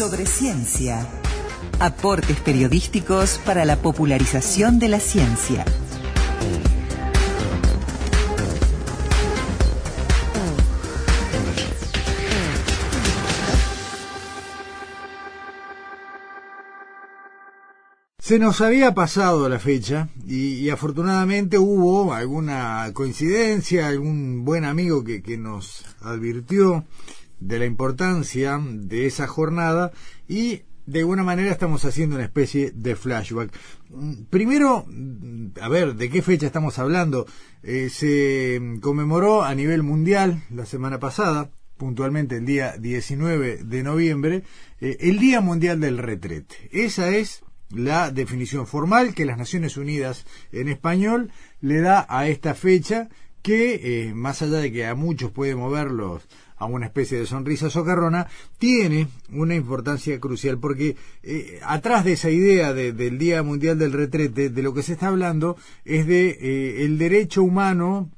sobre ciencia. Aportes periodísticos para la popularización de la ciencia. Se nos había pasado la fecha y, afortunadamente hubo alguna coincidencia, algún buen amigo que, nos advirtió de la importancia de esa jornada y de alguna manera estamos haciendo una especie de flashback. Primero, a ver, ¿de qué fecha estamos hablando? Eh, se conmemoró a nivel mundial la semana pasada, puntualmente el día 19 de noviembre, eh, el Día Mundial del Retrete. Esa es la definición formal que las Naciones Unidas en español le da a esta fecha que, eh, más allá de que a muchos puede moverlos a una especie de sonrisa socarrona, tiene una importancia crucial, porque eh, atrás de esa idea del Día Mundial del Retrete, de lo que se está hablando es de eh, el derecho humano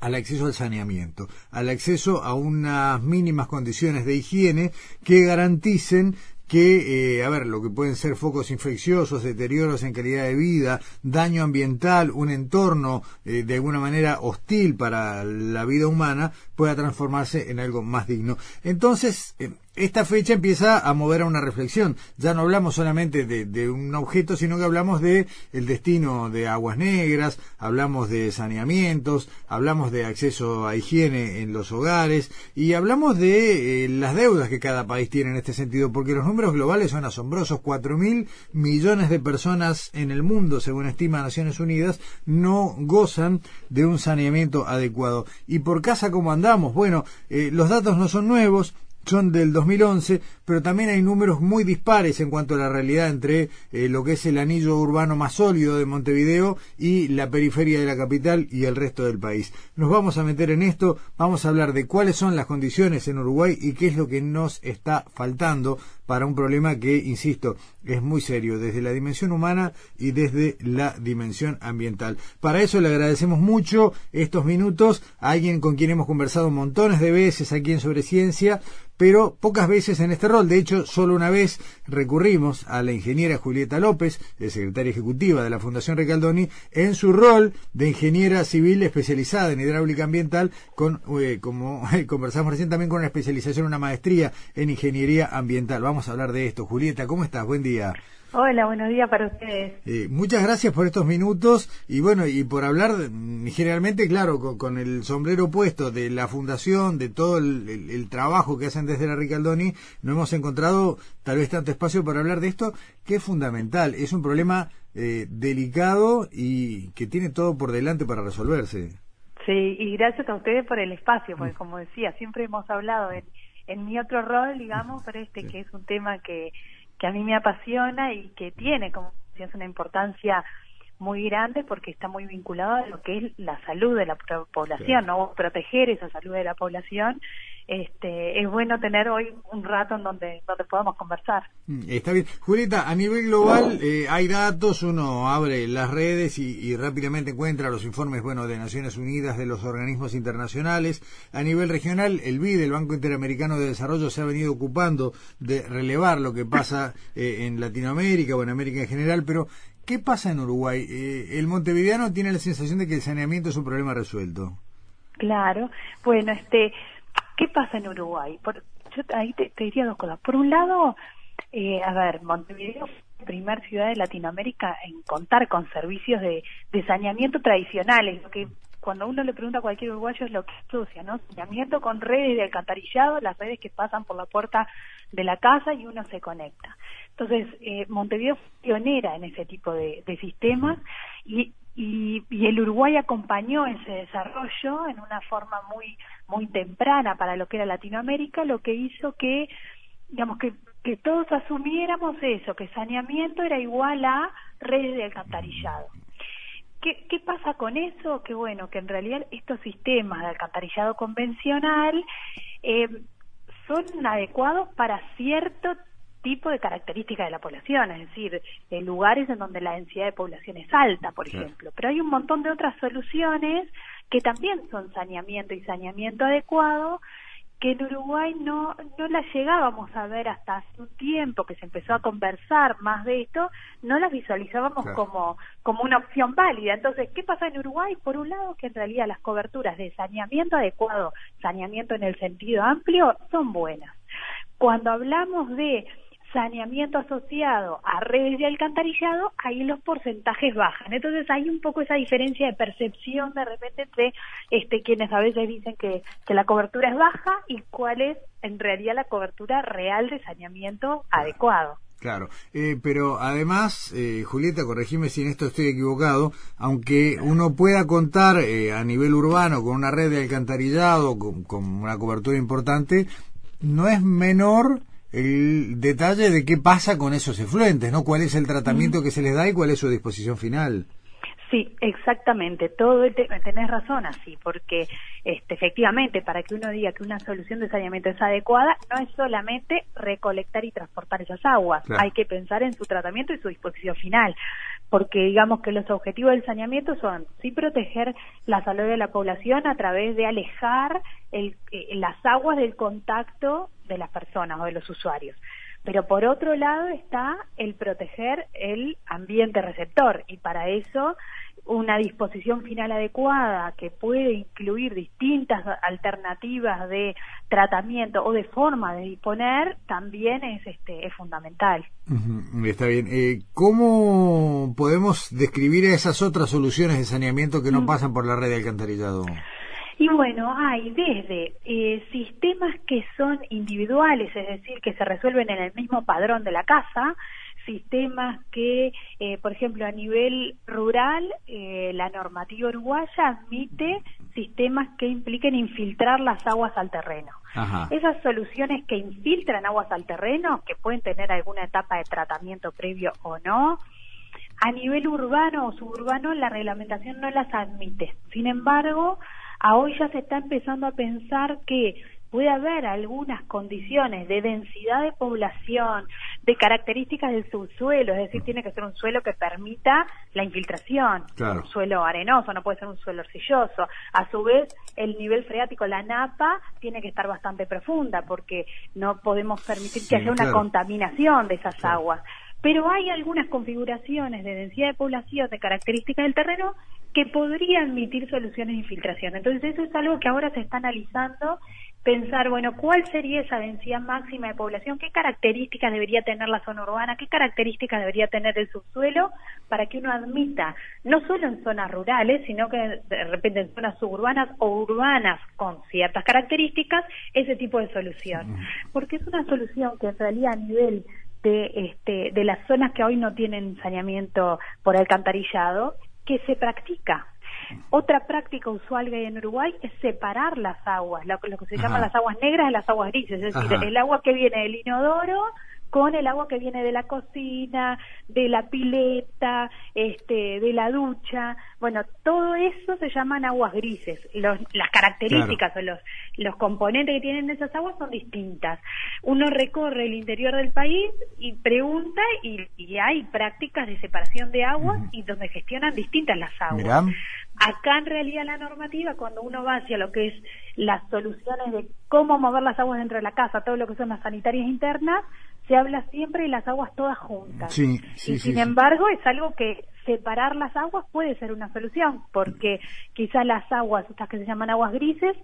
al acceso al saneamiento, al acceso a unas mínimas condiciones de higiene que garanticen que, eh, a ver, lo que pueden ser focos infecciosos, deterioros en calidad de vida, daño ambiental, un entorno eh, de alguna manera hostil para la vida humana, pueda transformarse en algo más digno. Entonces, eh, esta fecha empieza a mover a una reflexión. Ya no hablamos solamente de, un objeto, sino que hablamos de el destino de aguas negras, hablamos de saneamientos, hablamos de acceso a higiene en los hogares y hablamos de eh, las deudas que cada país tiene en este sentido, porque los números globales son asombrosos. Cuatro mil millones de personas en el mundo, según estima Naciones Unidas, no gozan de un saneamiento adecuado. ¿Y por casa cómo andamos? Bueno, eh, los datos no son nuevos, son del 2011, pero también hay números muy dispares en cuanto a la realidad entre eh, lo que es el anillo urbano más sólido de Montevideo y la periferia de la capital y el resto del país. Nos vamos a meter en esto, vamos a hablar de cuáles son las condiciones en Uruguay y qué es lo que nos está faltando para un problema que, insisto, es muy serio desde la dimensión humana y desde la dimensión ambiental. Para eso le agradecemos mucho estos minutos a alguien con quien hemos conversado montones de veces aquí en Sobre Ciencia, pero pocas veces en este De hecho, solo una vez recurrimos a la ingeniera Julieta López, secretaria ejecutiva de la Fundación Recaldoni, en su rol de ingeniera civil especializada en hidráulica ambiental, con, eh, como conversamos recién, también con una especialización, una maestría en ingeniería ambiental. Vamos a hablar de esto. Julieta, ¿cómo estás? Buen día. Hola, buenos días para ustedes. Eh, muchas gracias por estos minutos y bueno, y por hablar mm, generalmente, claro, con, el sombrero puesto de la fundación, de todo el, trabajo que hacen desde la Ricaldoni, no hemos encontrado tal vez tanto espacio para hablar de esto, que es fundamental, es un problema eh, delicado y que tiene todo por delante para resolverse. Sí, y gracias a ustedes por el espacio, porque mm. como decía, siempre hemos hablado en, en mi otro rol, digamos, pero este que es un tema que que a mí me apasiona y que tiene, como decías, una importancia muy grande porque está muy vinculado a lo que es la salud de la población, ¿no? Proteger esa salud de la población este, es bueno tener hoy un rato en donde, donde podamos conversar. Mm, está bien. Julieta, a nivel global eh, hay datos, uno abre las redes y, rápidamente encuentra los informes bueno, de Naciones Unidas, de los organismos internacionales. A nivel regional, el BID, el Banco Interamericano de Desarrollo, se ha venido ocupando de relevar lo que pasa eh, en Latinoamérica o en América en general, pero ¿qué pasa en Uruguay? Eh, el montevideano tiene la sensación de que el saneamiento es un problema resuelto. Claro, bueno, este ¿Qué pasa en Uruguay? Por, yo ahí te, diría dos cosas. Por un lado, eh, a ver, Montevideo es la primera ciudad de Latinoamérica en contar con servicios de, saneamiento tradicionales, cuando uno le pregunta a cualquier uruguayo es lo que asocia, ¿no? Saneamiento con redes de alcantarillado, las redes que pasan por la puerta de la casa y uno se conecta. Entonces, eh, Montevideo fue pionera en ese tipo de, de sistemas y y, el Uruguay acompañó ese desarrollo en una forma muy muy temprana para lo que era Latinoamérica, lo que hizo que digamos que, que todos asumiéramos eso, que saneamiento era igual a redes de alcantarillado. ¿Qué, ¿Qué pasa con eso? Que bueno, que en realidad estos sistemas de alcantarillado convencional eh, son adecuados para cierto tipo de características de la población, es decir, en lugares en donde la densidad de población es alta, por ejemplo. Pero hay un montón de otras soluciones que también son saneamiento y saneamiento adecuado que en Uruguay no, no las llegábamos a ver hasta hace un tiempo que se empezó a conversar más de esto, no las visualizábamos como, como una opción válida. Entonces, ¿qué pasa en Uruguay? Por un lado, que en realidad las coberturas de saneamiento adecuado, saneamiento en el sentido amplio, son buenas. Cuando hablamos de saneamiento asociado a redes de alcantarillado, ahí los porcentajes bajan. Entonces hay un poco esa diferencia de percepción de repente entre este, quienes a veces dicen que, que la cobertura es baja y cuál es en realidad la cobertura real de saneamiento adecuado. Claro, eh, pero además, eh, Julieta, corregime si en esto estoy equivocado, aunque uno pueda contar eh, a nivel urbano con una red de alcantarillado, con, con una cobertura importante, no es menor el detalle de qué pasa con esos efluentes, ¿no? ¿Cuál es el tratamiento que se les da y cuál es su disposición final? Sí, exactamente. Todo el tenés razón así, porque este, efectivamente para que uno diga que una solución de saneamiento es adecuada, no es solamente recolectar y transportar esas aguas. Hay que pensar en su tratamiento y su disposición final porque digamos que los objetivos del saneamiento son sí proteger la salud de la población a través de alejar el, eh, las aguas del contacto de las personas o de los usuarios. Pero por otro lado está el proteger el ambiente receptor y para eso una disposición final adecuada que puede incluir distintas alternativas de tratamiento o de forma de disponer también es este es fundamental. está bien. Eh, ¿Cómo podemos describir esas otras soluciones de saneamiento que no mm. pasan por la red de alcantarillado? Y bueno, hay desde eh, sistemas que son individuales, es decir, que se resuelven en el mismo padrón de la casa, sistemas que, eh, por ejemplo, a nivel rural, eh, la normativa uruguaya admite sistemas que impliquen infiltrar las aguas al terreno. Esas soluciones que infiltran aguas al terreno, que pueden tener alguna etapa de tratamiento previo o no, a nivel urbano o suburbano la reglamentación no las admite. Sin embargo, a hoy ya se está empezando a pensar que puede haber algunas condiciones de densidad de población, de características del subsuelo, es decir, tiene que ser un suelo que permita la infiltración, un suelo arenoso, no puede ser un suelo arcilloso. A su vez, el nivel freático, la napa, tiene que estar bastante profunda porque no podemos permitir que haya una contaminación de esas aguas. Pero hay algunas configuraciones de densidad de población, de características del terreno, que podrían admitir soluciones de infiltración. Entonces, eso es algo que ahora se está analizando pensar, bueno, ¿cuál sería esa densidad máxima de población? ¿Qué características debería tener la zona urbana? ¿Qué características debería tener el subsuelo para que uno admita, no solo en zonas rurales, sino que de repente en zonas suburbanas o urbanas con ciertas características, ese tipo de solución? Porque es una solución que en realidad a nivel de, este, de las zonas que hoy no tienen saneamiento por alcantarillado, que se practica. Otra práctica usual que hay en Uruguay es separar las aguas, lo, que se llaman las aguas negras de las aguas grises, es decir, el agua que viene del inodoro con el agua que viene de la cocina, de la pileta, este, de la ducha. Bueno, todo eso se llaman aguas grises. las características o los, los componentes que tienen esas aguas son distintas. Uno recorre el interior del país y pregunta y, hay prácticas de separación de aguas y donde gestionan distintas las aguas. Acá en realidad la normativa, cuando uno va hacia lo que es las soluciones de cómo mover las aguas dentro de la casa, todo lo que son las sanitarias internas, se habla siempre de las aguas todas juntas. y sin embargo es algo que separar las aguas puede ser una solución, porque quizás las aguas, estas que se llaman aguas grises,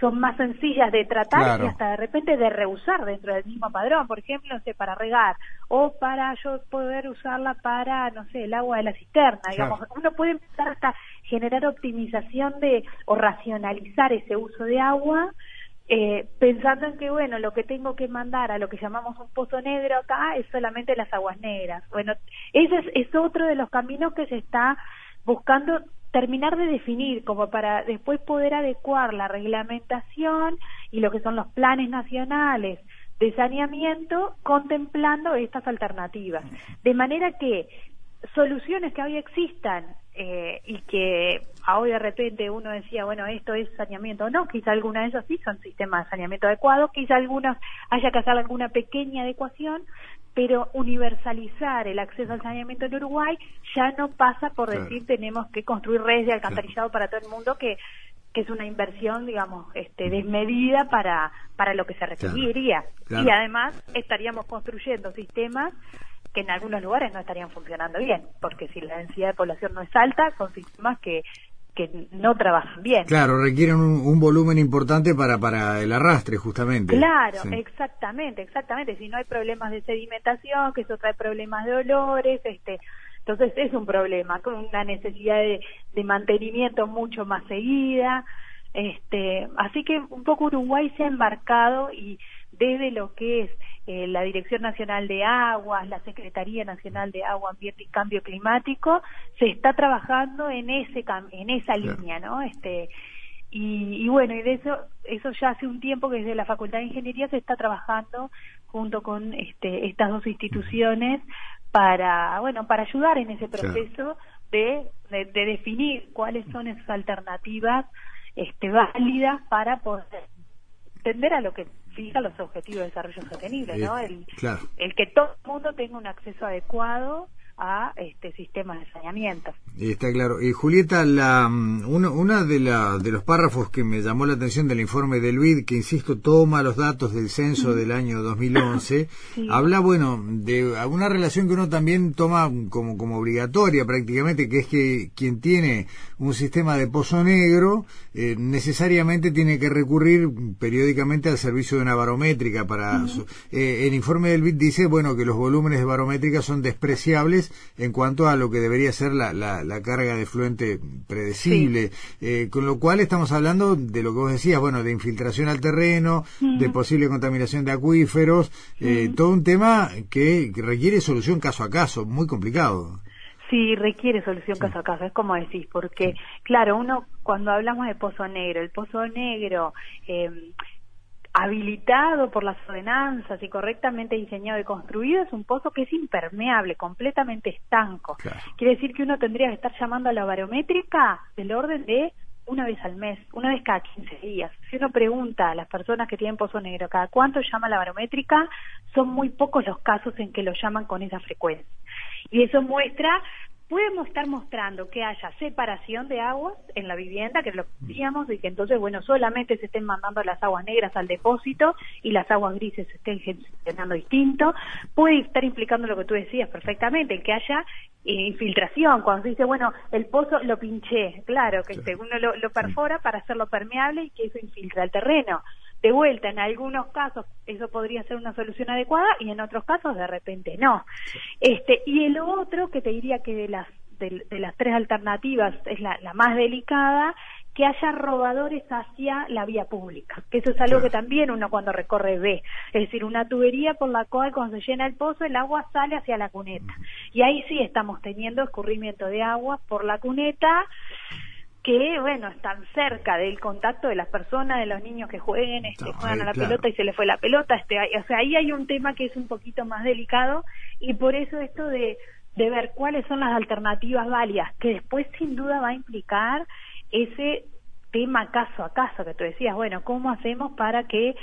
son más sencillas de tratar y hasta de repente de reusar dentro del mismo padrón, por ejemplo, no sé, para regar o para yo poder usarla para, no sé, el agua de la cisterna, digamos, uno puede empezar hasta generar optimización de o racionalizar ese uso de agua eh, pensando en que, bueno, lo que tengo que mandar a lo que llamamos un pozo negro acá es solamente las aguas negras. Bueno, ese es, otro de los caminos que se está buscando terminar de definir como para después poder adecuar la reglamentación y lo que son los planes nacionales de saneamiento contemplando estas alternativas. De manera que soluciones que hoy existan eh, y que hoy de repente uno decía, bueno, esto es saneamiento no, quizá alguna de esas sí son sistemas de saneamiento adecuados, quizá algunas haya que hacer alguna pequeña adecuación, pero universalizar el acceso al saneamiento en Uruguay ya no pasa por decir tenemos que construir redes de alcantarillado para todo el mundo, que que es una inversión, digamos, este, desmedida para, para lo que se requeriría. Y además estaríamos construyendo sistemas que en algunos lugares no estarían funcionando bien, porque si la densidad de población no es alta, son sistemas que que no trabajan bien. Claro, requieren un, volumen importante para, para el arrastre, justamente. Claro, exactamente, exactamente. Si no hay problemas de sedimentación, que eso trae problemas de olores, este, entonces es un problema, con una necesidad de, de mantenimiento mucho más seguida. Este, así que un poco Uruguay se ha embarcado y desde lo que es eh, la Dirección Nacional de Aguas, la Secretaría Nacional de Agua, Ambiente y Cambio Climático, se está trabajando en ese en esa línea, ¿no? Este y, bueno, y de eso eso ya hace un tiempo que desde la Facultad de Ingeniería se está trabajando junto con este, estas dos instituciones para bueno para ayudar en ese proceso de, de, de, definir cuáles son esas alternativas este, válidas para poder tender a lo que fija los objetivos de desarrollo sostenible, ¿no? El, el que todo el mundo tenga un acceso adecuado a este sistema de saneamiento. Está claro. Y Julieta, la, mm, una, una de, la, de los párrafos que me llamó la atención del informe del BID, que insisto, toma los datos del censo del año 2011, habla, bueno, de alguna relación que uno también toma como, como obligatoria prácticamente, que es que quien tiene un sistema de pozo negro eh, necesariamente tiene que recurrir periódicamente al servicio de una barométrica para... Eh, el informe del BID dice, bueno, que los volúmenes de barométrica son despreciables en cuanto a lo que debería ser la, la, carga de fluente predecible. Eh, con lo cual estamos hablando de lo que vos decías, bueno, de infiltración al terreno, de posible contaminación de acuíferos, eh, todo un tema que requiere solución caso a caso, muy complicado. Sí, requiere solución caso a caso, es como decís, porque, claro, uno cuando hablamos de pozo negro, el pozo negro eh, habilitado por las ordenanzas y correctamente diseñado y construido es un pozo que es impermeable, completamente estanco. Quiere decir que uno tendría que estar llamando a la barométrica del orden de una vez al mes, una vez cada 15 días. Si uno pregunta a las personas que tienen pozo negro cada cuánto llama la barométrica, son muy pocos los casos en que lo llaman con esa frecuencia. Y eso muestra podemos estar mostrando que haya separación de aguas en la vivienda, que lo decíamos, y que entonces, bueno, solamente se estén mandando las aguas negras al depósito y las aguas grises se estén gestionando distinto. Puede estar implicando lo que tú decías perfectamente, que haya infiltración, cuando se dice, bueno, el pozo lo pinché, claro, que uno lo, lo perfora para hacerlo permeable y que eso infiltra el terreno de vuelta, en algunos casos eso podría ser una solución adecuada y en otros casos de repente no. Este, y el otro que te diría que de las, de, las tres alternativas es la, la más delicada, que haya robadores hacia la vía pública, que eso es algo que también uno cuando recorre ve, es decir, una tubería por la cual cuando se llena el pozo el agua sale hacia la cuneta. Y ahí sí estamos teniendo escurrimiento de agua por la cuneta que bueno están cerca del contacto de las personas de los niños que jueguen este, juegan a la pelota y se les fue la pelota este o sea ahí hay un tema que es un poquito más delicado y por eso esto de de ver cuáles son las alternativas válidas que después sin duda va a implicar ese tema caso a caso que tú decías bueno cómo hacemos para que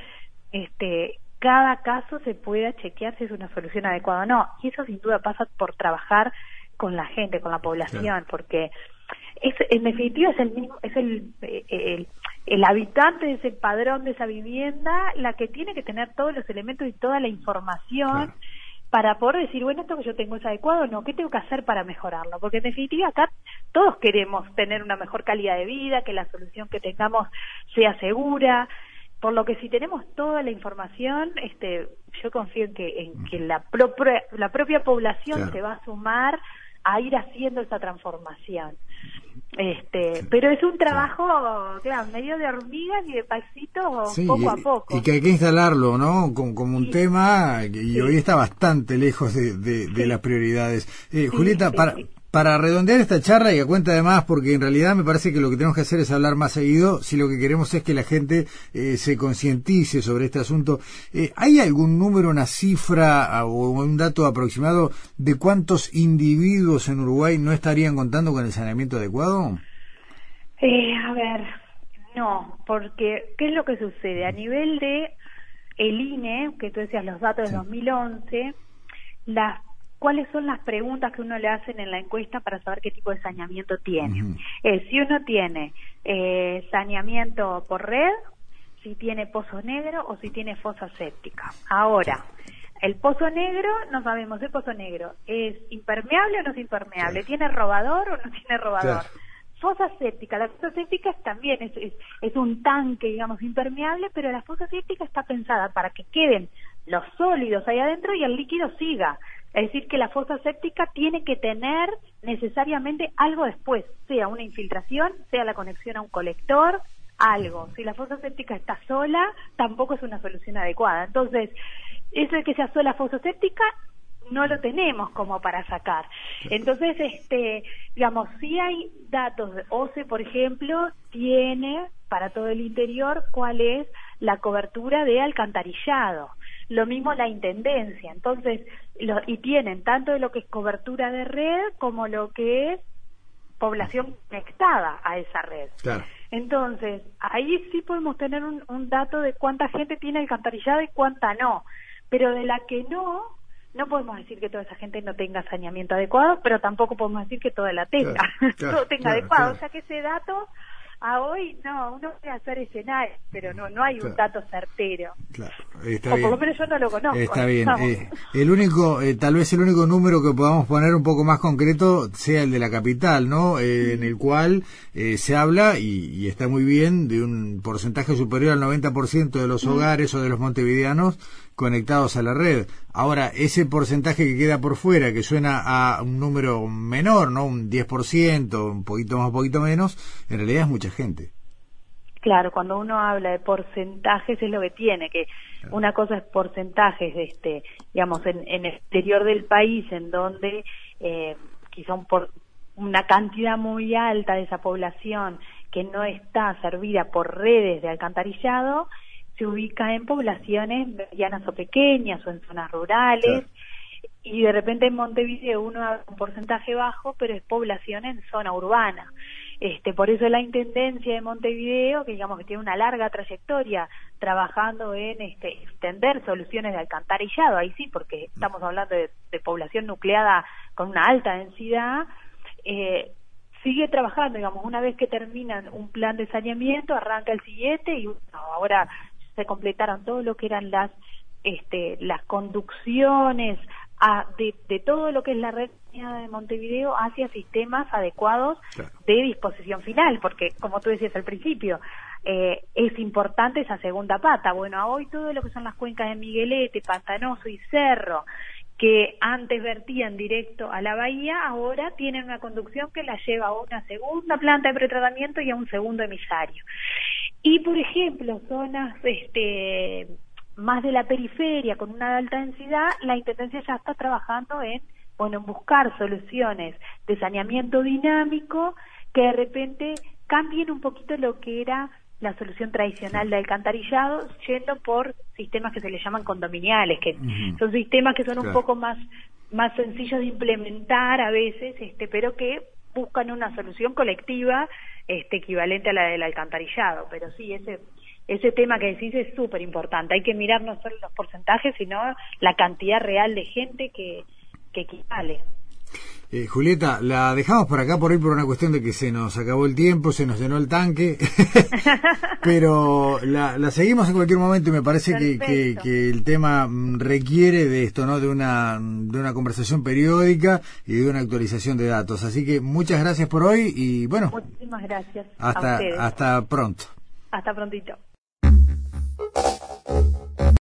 este cada caso se pueda chequear si es una solución adecuada o no y eso sin duda pasa por trabajar con la gente con la población porque es, en definitiva es el mismo, es el, el, el, habitante de ese padrón de esa vivienda la que tiene que tener todos los elementos y toda la información para poder decir, bueno, esto que yo tengo es adecuado o no, ¿qué tengo que hacer para mejorarlo? Porque en definitiva acá todos queremos tener una mejor calidad de vida, que la solución que tengamos sea segura, por lo que si tenemos toda la información, este, yo confío en que, en que la, propia, la propia población se va a sumar a ir haciendo esa transformación. Este, pero es un trabajo, claro, medio de hormigas y de pasito poco a poco. Y que hay que instalarlo, ¿no? Como, como un tema y hoy está bastante lejos de, de, las prioridades. Eh, Julieta, para, para redondear esta charla y a cuenta de más, porque en realidad me parece que lo que tenemos que hacer es hablar más seguido, si lo que queremos es que la gente eh, se concientice sobre este asunto. Eh, ¿Hay algún número, una cifra o un dato aproximado de cuántos individuos en Uruguay no estarían contando con el saneamiento adecuado? Eh, a ver, no, porque ¿qué es lo que sucede? A nivel de el INE, que tú decías los datos de 2011, las cuáles son las preguntas que uno le hacen en la encuesta para saber qué tipo de saneamiento tiene. si uno tiene eh, saneamiento por red, si tiene pozo negro o si tiene fosa séptica. Ahora, el pozo negro, no sabemos, el pozo negro es impermeable o no es impermeable, tiene robador o no tiene robador. Fosa séptica, la fosa séptica también es, es, es, un tanque, digamos, impermeable, pero la fosa séptica está pensada para que queden los sólidos ahí adentro y el líquido siga. Es decir, que la fosa séptica tiene que tener necesariamente algo después, sea una infiltración, sea la conexión a un colector, algo. Si la fosa séptica está sola, tampoco es una solución adecuada. Entonces, eso de que sea sola fosa séptica no lo tenemos como para sacar. Entonces, este, digamos, si hay datos, OCE, por ejemplo, tiene para todo el interior cuál es la cobertura de alcantarillado. Lo mismo la intendencia. Entonces, y tienen tanto de lo que es cobertura de red como lo que es población conectada a esa red. Entonces, ahí sí podemos tener un, un dato de cuánta gente tiene alcantarillado y cuánta no. Pero de la que no, no podemos decir que toda esa gente no tenga saneamiento adecuado, pero tampoco podemos decir que toda la tenga, todo tenga adecuado. O sea que ese dato a hoy no, uno puede hacer escenarios, pero no no hay un dato certero. Claro, está o por lo menos yo no lo conozco. Está bien. Eh, el único, eh, tal vez el único número que podamos poner un poco más concreto sea el de la capital, ¿no? Eh, en el cual se habla, y, y, está muy bien, de un porcentaje superior al 90% de los hogares o de los montevideanos conectados a la red. Ahora, ese porcentaje que queda por fuera, que suena a un número menor, ¿no? Un 10%, un poquito más, un poquito menos, en realidad es mucha gente. Claro, cuando uno habla de porcentajes es lo que tiene, que una cosa es porcentajes, este, digamos, en, en el exterior del país, en donde eh, quizá por una cantidad muy alta de esa población que no está servida por redes de alcantarillado, se ubica en poblaciones medianas o pequeñas o en zonas rurales. Y de repente en Montevideo uno ha un porcentaje bajo, pero es población en zona urbana. Este, por eso la Intendencia de Montevideo, que digamos que tiene una larga trayectoria trabajando en este, extender soluciones de alcantarillado, ahí sí, porque estamos hablando de, población nucleada con una alta densidad, eh, sigue trabajando, digamos, una vez que terminan un plan de saneamiento, arranca el siguiente y ahora se completaron todo lo que eran las este, las conducciones a, de, de, todo lo que es la red de Montevideo hacia sistemas adecuados de disposición final, porque como tú decías al principio, eh, es importante esa segunda pata. Bueno, hoy todo lo que son las cuencas de Miguelete, Pantanoso y Cerro, que antes vertían directo a la bahía, ahora tienen una conducción que la lleva a una segunda planta de pretratamiento y a un segundo emisario. Y, por ejemplo, zonas este, más de la periferia, con una alta densidad, la Intendencia ya está trabajando en, bueno, en buscar soluciones de saneamiento dinámico que de repente cambien un poquito lo que era la solución tradicional de alcantarillado, yendo por sistemas que se le llaman condominiales, que son sistemas que son un poco más, más sencillos de implementar a veces, este, pero que buscan una solución colectiva este, equivalente a la del alcantarillado. Pero sí, ese, ese tema que decís es súper importante. Hay que mirar no solo los porcentajes, sino la cantidad real de gente que, que equivale. Eh, Julieta, la dejamos por acá por hoy por una cuestión de que se nos acabó el tiempo, se nos llenó el tanque, pero la, la, seguimos en cualquier momento y me parece que, que, el tema mm, requiere de esto, ¿no? De una, de una conversación periódica y de una actualización de datos. Así que muchas gracias por hoy y bueno. Muchísimas gracias. Hasta, hasta pronto. Hasta prontito.